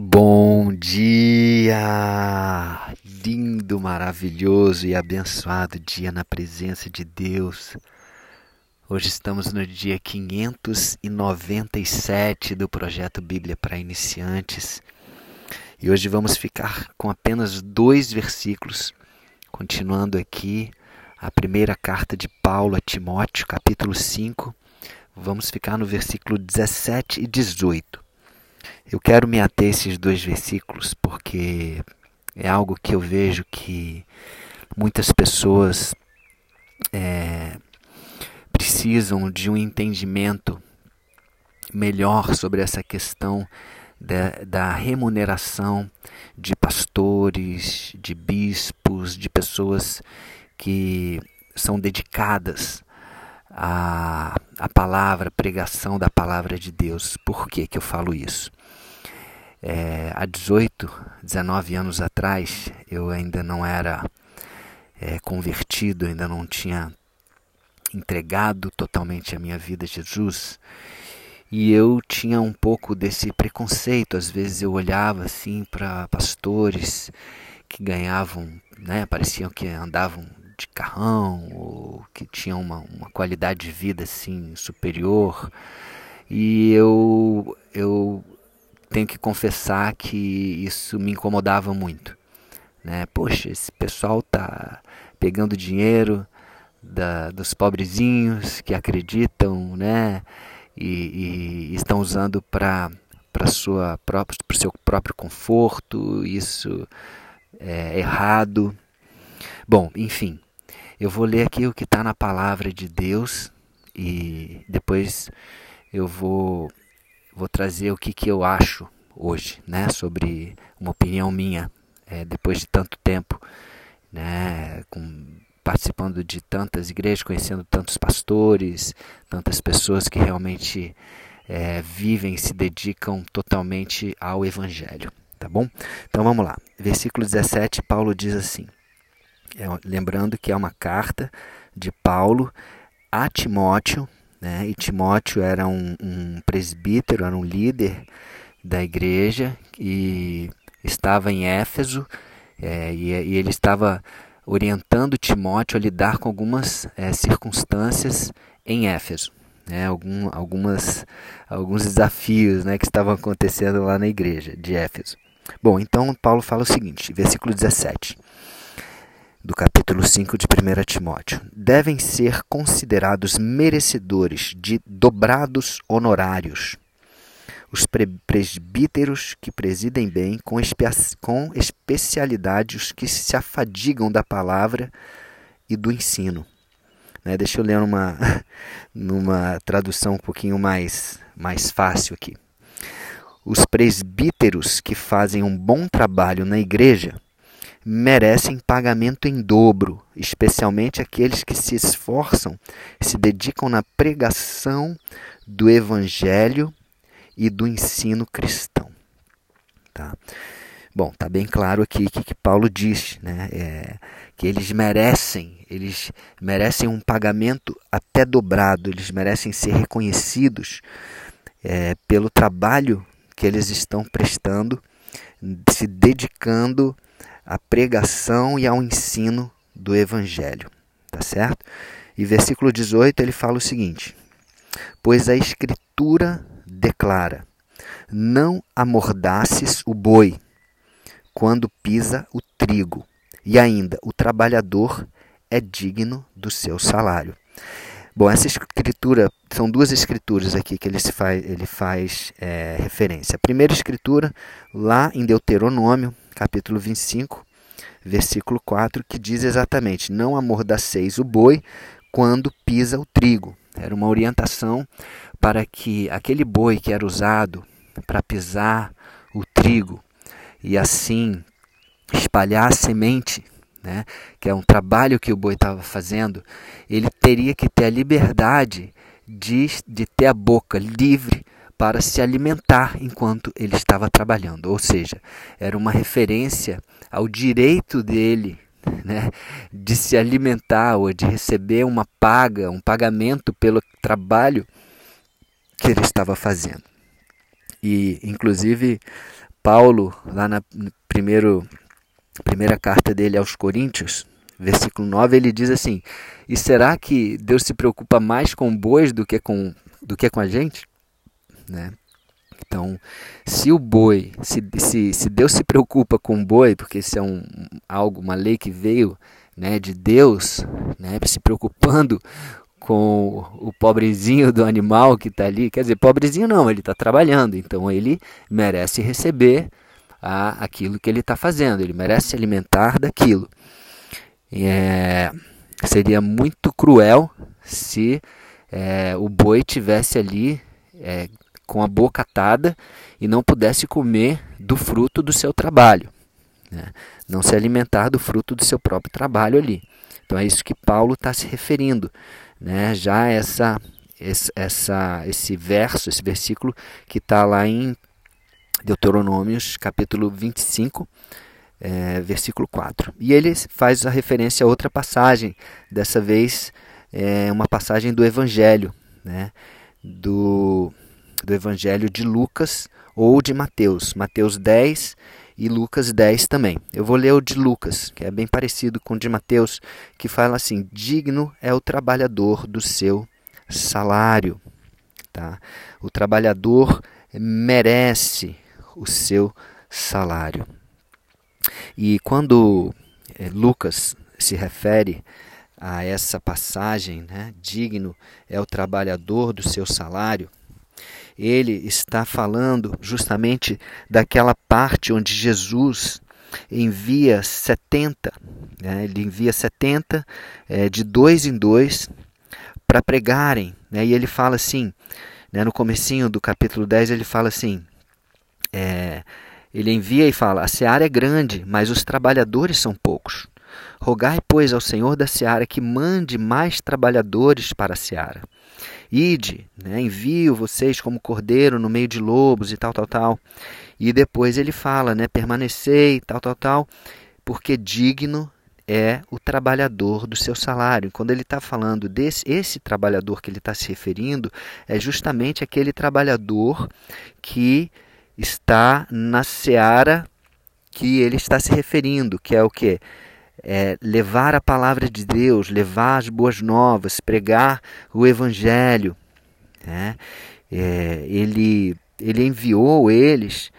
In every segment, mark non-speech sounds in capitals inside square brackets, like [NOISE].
Bom dia! Lindo, maravilhoso e abençoado dia na presença de Deus. Hoje estamos no dia 597 do projeto Bíblia para Iniciantes e hoje vamos ficar com apenas dois versículos, continuando aqui a primeira carta de Paulo a Timóteo, capítulo 5. Vamos ficar no versículo 17 e 18. Eu quero me ater a esses dois versículos porque é algo que eu vejo que muitas pessoas é, precisam de um entendimento melhor sobre essa questão da, da, remuneração de pastores, de bispos, de pessoas que são dedicadas à, à palavra, pregação da palavra de Deus. Por que, que eu falo isso? É, há 18, 19 anos atrás, eu ainda não era é, convertido, ainda não tinha entregado totalmente a minha vida a Jesus. E eu tinha um pouco desse preconceito. Às vezes eu olhava assim para pastores que ganhavam, né, pareciam que andavam de carrão ou que tinham uma, uma qualidade de vida assim superior. E eu, eu tenho que confessar que isso me incomodava muito. Né? Poxa, esse pessoal tá pegando dinheiro da, dos pobrezinhos que acreditam, né? E, e estão usando para para sua própria para seu próprio conforto. Isso é errado. Bom, enfim, eu vou ler aqui o que está na palavra de Deus e depois eu vou vou trazer o que, que eu acho hoje, né, sobre uma opinião minha, é, depois de tanto tempo, né, com, participando de tantas igrejas, conhecendo tantos pastores, tantas pessoas que realmente é, vivem se dedicam totalmente ao Evangelho, tá bom? Então vamos lá, versículo 17, Paulo diz assim, é, lembrando que é uma carta de Paulo a Timóteo, né? E Timóteo era um, um presbítero, era um líder da igreja e estava em Éfeso é, e, e, ele estava orientando Timóteo a lidar com algumas é, circunstâncias em Éfeso, né, algum, algumas, alguns desafios né, que estavam acontecendo lá na igreja de Éfeso. Bom, então Paulo fala o seguinte, versículo 17 do capítulo 5 de 1 Timóteo, devem ser considerados merecedores de dobrados honorários. Os presbíteros que presidem bem, com, espe com especialidade os que se afadigam da palavra e do ensino. Né? Deixa eu ler numa, [LAUGHS] numa tradução um pouquinho mais, mais fácil aqui. Os presbíteros que fazem um bom trabalho na igreja merecem pagamento em dobro, especialmente aqueles que se esforçam se dedicam na pregação do evangelho e do ensino cristão. Tá? Bom, tá bem claro aqui o que, que, Paulo diz, né? É, que eles merecem, eles merecem um pagamento até dobrado, eles merecem ser reconhecidos é, pelo trabalho que eles estão prestando, se dedicando à pregação e ao ensino do Evangelho. Tá certo? E versículo 18 ele fala o seguinte: Pois a Escritura declara: Não amordaces o boi quando pisa o trigo, e ainda o trabalhador é digno do seu salário. Bom, essa escritura, são duas escrituras aqui que ele faz, ele faz é, referência. A primeira escritura, lá em Deuteronômio, capítulo 25, versículo 4, que diz exatamente: Não amordaceis o boi quando pisa o trigo. Era uma orientação para que aquele boi que era usado para pisar o trigo e assim espalhar a semente, né, que é um trabalho que o boi estava fazendo, ele teria que ter a liberdade de, de ter a boca livre para se alimentar enquanto ele estava trabalhando. Ou seja, era uma referência ao direito dele né, de se alimentar ou de receber uma paga, um pagamento pelo trabalho que ele estava fazendo. E, inclusive, Paulo, lá na primeiro, primeira carta dele aos Coríntios, versículo 9, ele diz assim: E será que Deus se preocupa mais com bois do que com, do que com a gente? Né? Então, se o boi, se, se, se Deus se preocupa com o boi, porque isso é um, algo, uma lei que veio né, de Deus, né, se preocupando com o pobrezinho do animal que está ali, quer dizer, pobrezinho não, ele está trabalhando, então ele merece receber a, aquilo que ele está fazendo, ele merece se alimentar daquilo. É, seria muito cruel se é, o boi tivesse ali é, com a boca atada e não pudesse comer do fruto do seu trabalho, né? não se alimentar do fruto do seu próprio trabalho ali. Então é isso que Paulo está se referindo, né? já essa, essa, esse verso, esse versículo que está lá em Deuteronômios capítulo 25, é, versículo 4. E ele faz a referência a outra passagem, dessa vez é uma passagem do Evangelho, né? do do Evangelho de Lucas ou de Mateus, Mateus 10 e Lucas 10 também. Eu vou ler o de Lucas, que é bem parecido com o de Mateus, que fala assim: digno é o trabalhador do seu salário. Tá? O trabalhador merece o seu salário. E quando eh, Lucas se refere a essa passagem, né, digno é o trabalhador do seu salário, ele está falando justamente daquela parte onde Jesus envia 70, né? ele envia 70 é, de dois em dois para pregarem. Né? E ele fala assim, né, no comecinho do capítulo 10, ele fala assim, é, ele envia e fala, a seara é grande, mas os trabalhadores são poucos. Rogai, pois, ao Senhor da seara que mande mais trabalhadores para a seara. Ide, né, envio vocês como cordeiro no meio de lobos e tal, tal, tal. E depois ele fala, né, permanecei, tal, tal, tal, porque digno é o trabalhador do seu salário. Quando ele está falando desse esse trabalhador que ele está se referindo, é justamente aquele trabalhador que está na seara que ele está se referindo, que é o que? É, levar a palavra de Deus, levar as boas novas, pregar o Evangelho. Né? É, ele, ele enviou eles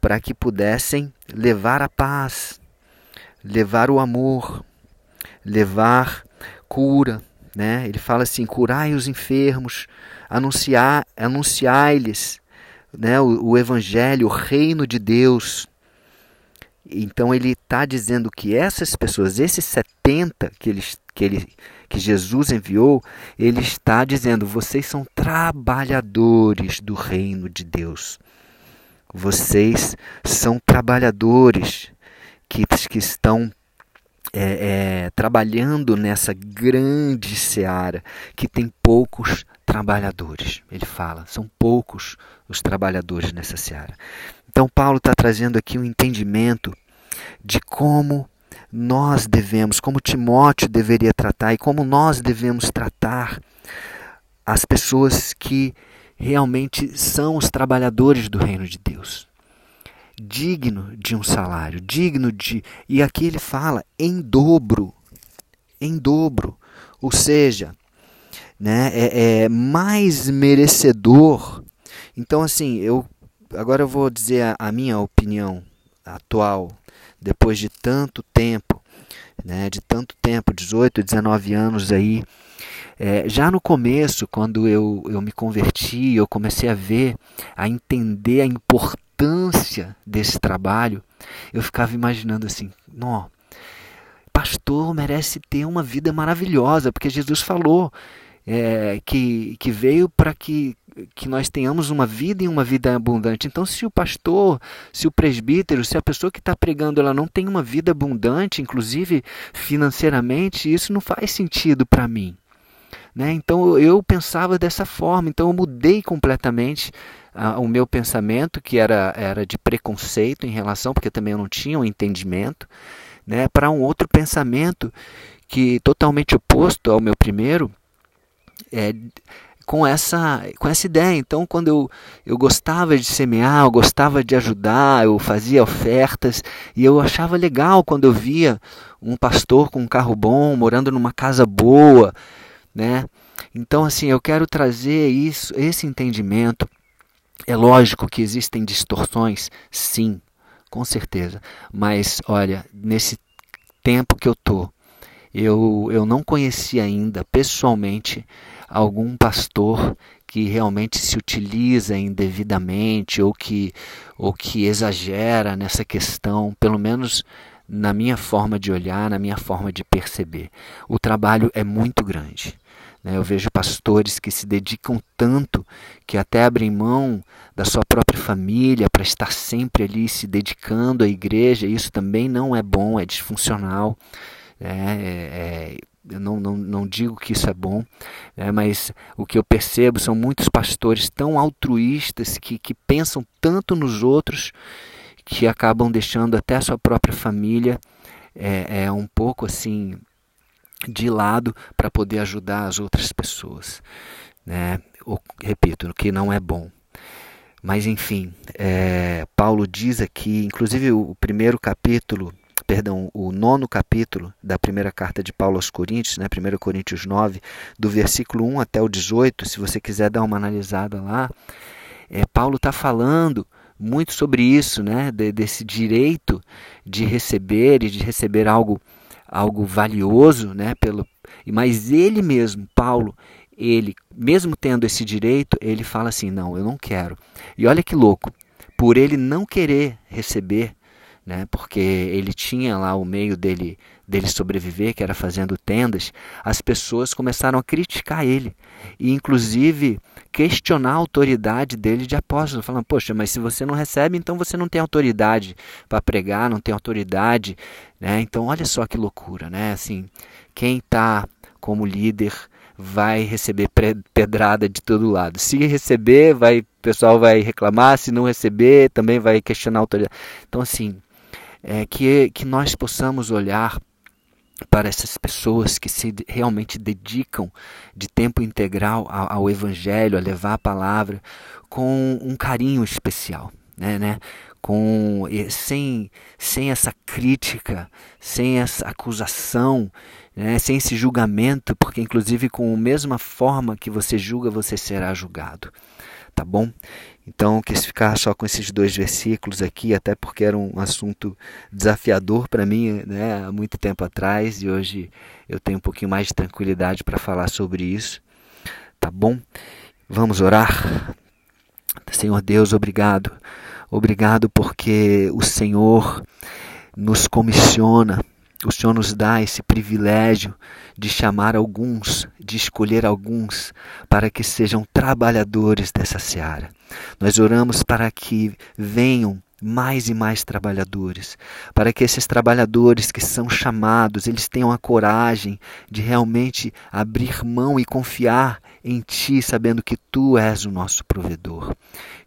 para que pudessem levar a paz, levar o amor, levar cura. Né? Ele fala assim: curai os enfermos, anunciar, anunciai-lhes né, o, o Evangelho, o reino de Deus. Então ele está dizendo que essas pessoas, esses 70 que, ele, que, ele, que Jesus enviou, ele está dizendo: vocês são trabalhadores do reino de Deus. Vocês são trabalhadores que, que estão é, é, trabalhando nessa grande seara que tem poucos trabalhadores. Ele fala, são poucos os trabalhadores nessa seara. Então, Paulo está trazendo aqui um entendimento de como nós devemos, como Timóteo deveria tratar e como nós devemos tratar as pessoas que realmente são os trabalhadores do reino de Deus. Digno de um salário, digno de. E aqui ele fala em dobro, em dobro. Ou seja, né, é, é mais merecedor. Então, assim, eu agora eu vou dizer a, a minha opinião atual, depois de tanto tempo, né, de tanto tempo, 18, 19 anos aí, é, já no começo, quando eu, eu me converti, eu comecei a ver, a entender a importância desse trabalho, eu ficava imaginando assim, não, pastor merece ter uma vida maravilhosa, porque Jesus falou é, que, que veio para que que nós tenhamos uma vida e uma vida abundante. Então, se o pastor, se o presbítero, se a pessoa que está pregando ela não tem uma vida abundante, inclusive financeiramente, isso não faz sentido para mim. Né? Então eu pensava dessa forma, então eu mudei completamente uh, o meu pensamento, que era, era de preconceito em relação, porque também eu não tinha um entendimento, né? para um outro pensamento que totalmente oposto ao meu primeiro, é, com essa, com essa ideia. Então, quando eu, eu gostava de semear, eu gostava de ajudar, eu fazia ofertas e eu achava legal quando eu via um pastor com um carro bom, morando numa casa boa, né? Então, assim, eu quero trazer isso, esse entendimento. É lógico que existem distorções, sim, com certeza. Mas, olha, nesse tempo que eu tô, eu, eu não conheci ainda pessoalmente algum pastor que realmente se utiliza indevidamente ou que, ou que exagera nessa questão, pelo menos na minha forma de olhar, na minha forma de perceber. O trabalho é muito grande. Né? Eu vejo pastores que se dedicam tanto que até abrem mão da sua própria família para estar sempre ali se dedicando à igreja. Isso também não é bom, é disfuncional. É, é, eu não, não, não digo que isso é bom, né, mas o que eu percebo são muitos pastores tão altruístas que, que pensam tanto nos outros que acabam deixando até a sua própria família é, é um pouco assim de lado para poder ajudar as outras pessoas. Né? Repito, o que não é bom. Mas enfim, é, Paulo diz aqui, inclusive o primeiro capítulo perdão, o nono capítulo da primeira carta de Paulo aos Coríntios, né, 1 Coríntios 9, do versículo 1 até o 18, se você quiser dar uma analisada lá, é, Paulo está falando muito sobre isso, né, de, desse direito de receber e de receber algo, algo valioso, né, pelo, mas ele mesmo, Paulo, ele, mesmo tendo esse direito, ele fala assim: não, eu não quero. E olha que louco, por ele não querer receber, né, porque ele tinha lá o meio dele, dele sobreviver, que era fazendo tendas, as pessoas começaram a criticar ele e, inclusive, questionar a autoridade dele de apóstolo, falando: Poxa, mas se você não recebe, então você não tem autoridade para pregar, não tem autoridade. Né? Então, olha só que loucura, né? Assim, quem está como líder vai receber pedrada de todo lado. Se receber, vai, o pessoal vai reclamar, se não receber, também vai questionar a autoridade. Então, assim, é, que, que nós possamos olhar para essas pessoas que se realmente dedicam de tempo integral ao, ao Evangelho, a levar a palavra, com um carinho especial, né, né? Com, sem, sem essa crítica, sem essa acusação, né, sem esse julgamento, porque inclusive com a mesma forma que você julga, você será julgado. Tá bom? Então, quis ficar só com esses dois versículos aqui, até porque era um assunto desafiador para mim né, há muito tempo atrás e hoje eu tenho um pouquinho mais de tranquilidade para falar sobre isso. Tá bom? Vamos orar? Senhor Deus, obrigado. Obrigado porque o Senhor nos comissiona o Senhor nos dá esse privilégio de chamar alguns, de escolher alguns para que sejam trabalhadores dessa seara. Nós oramos para que venham mais e mais trabalhadores, para que esses trabalhadores que são chamados, eles tenham a coragem de realmente abrir mão e confiar em ti, sabendo que tu és o nosso provedor.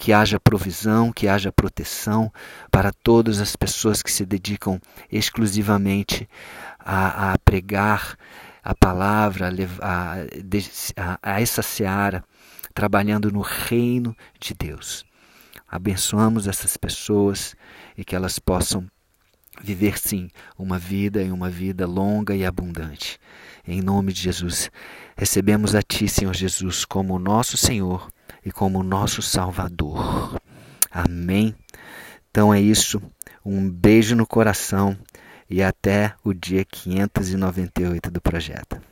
Que haja provisão, que haja proteção para todas as pessoas que se dedicam exclusivamente a, a pregar a palavra, a, a, a essa seara, trabalhando no reino de Deus. Abençoamos essas pessoas e que elas possam viver sim uma vida e uma vida longa e abundante. Em nome de Jesus, recebemos a Ti, Senhor Jesus, como nosso Senhor e como nosso Salvador. Amém. Então é isso. Um beijo no coração e até o dia 598 do projeto.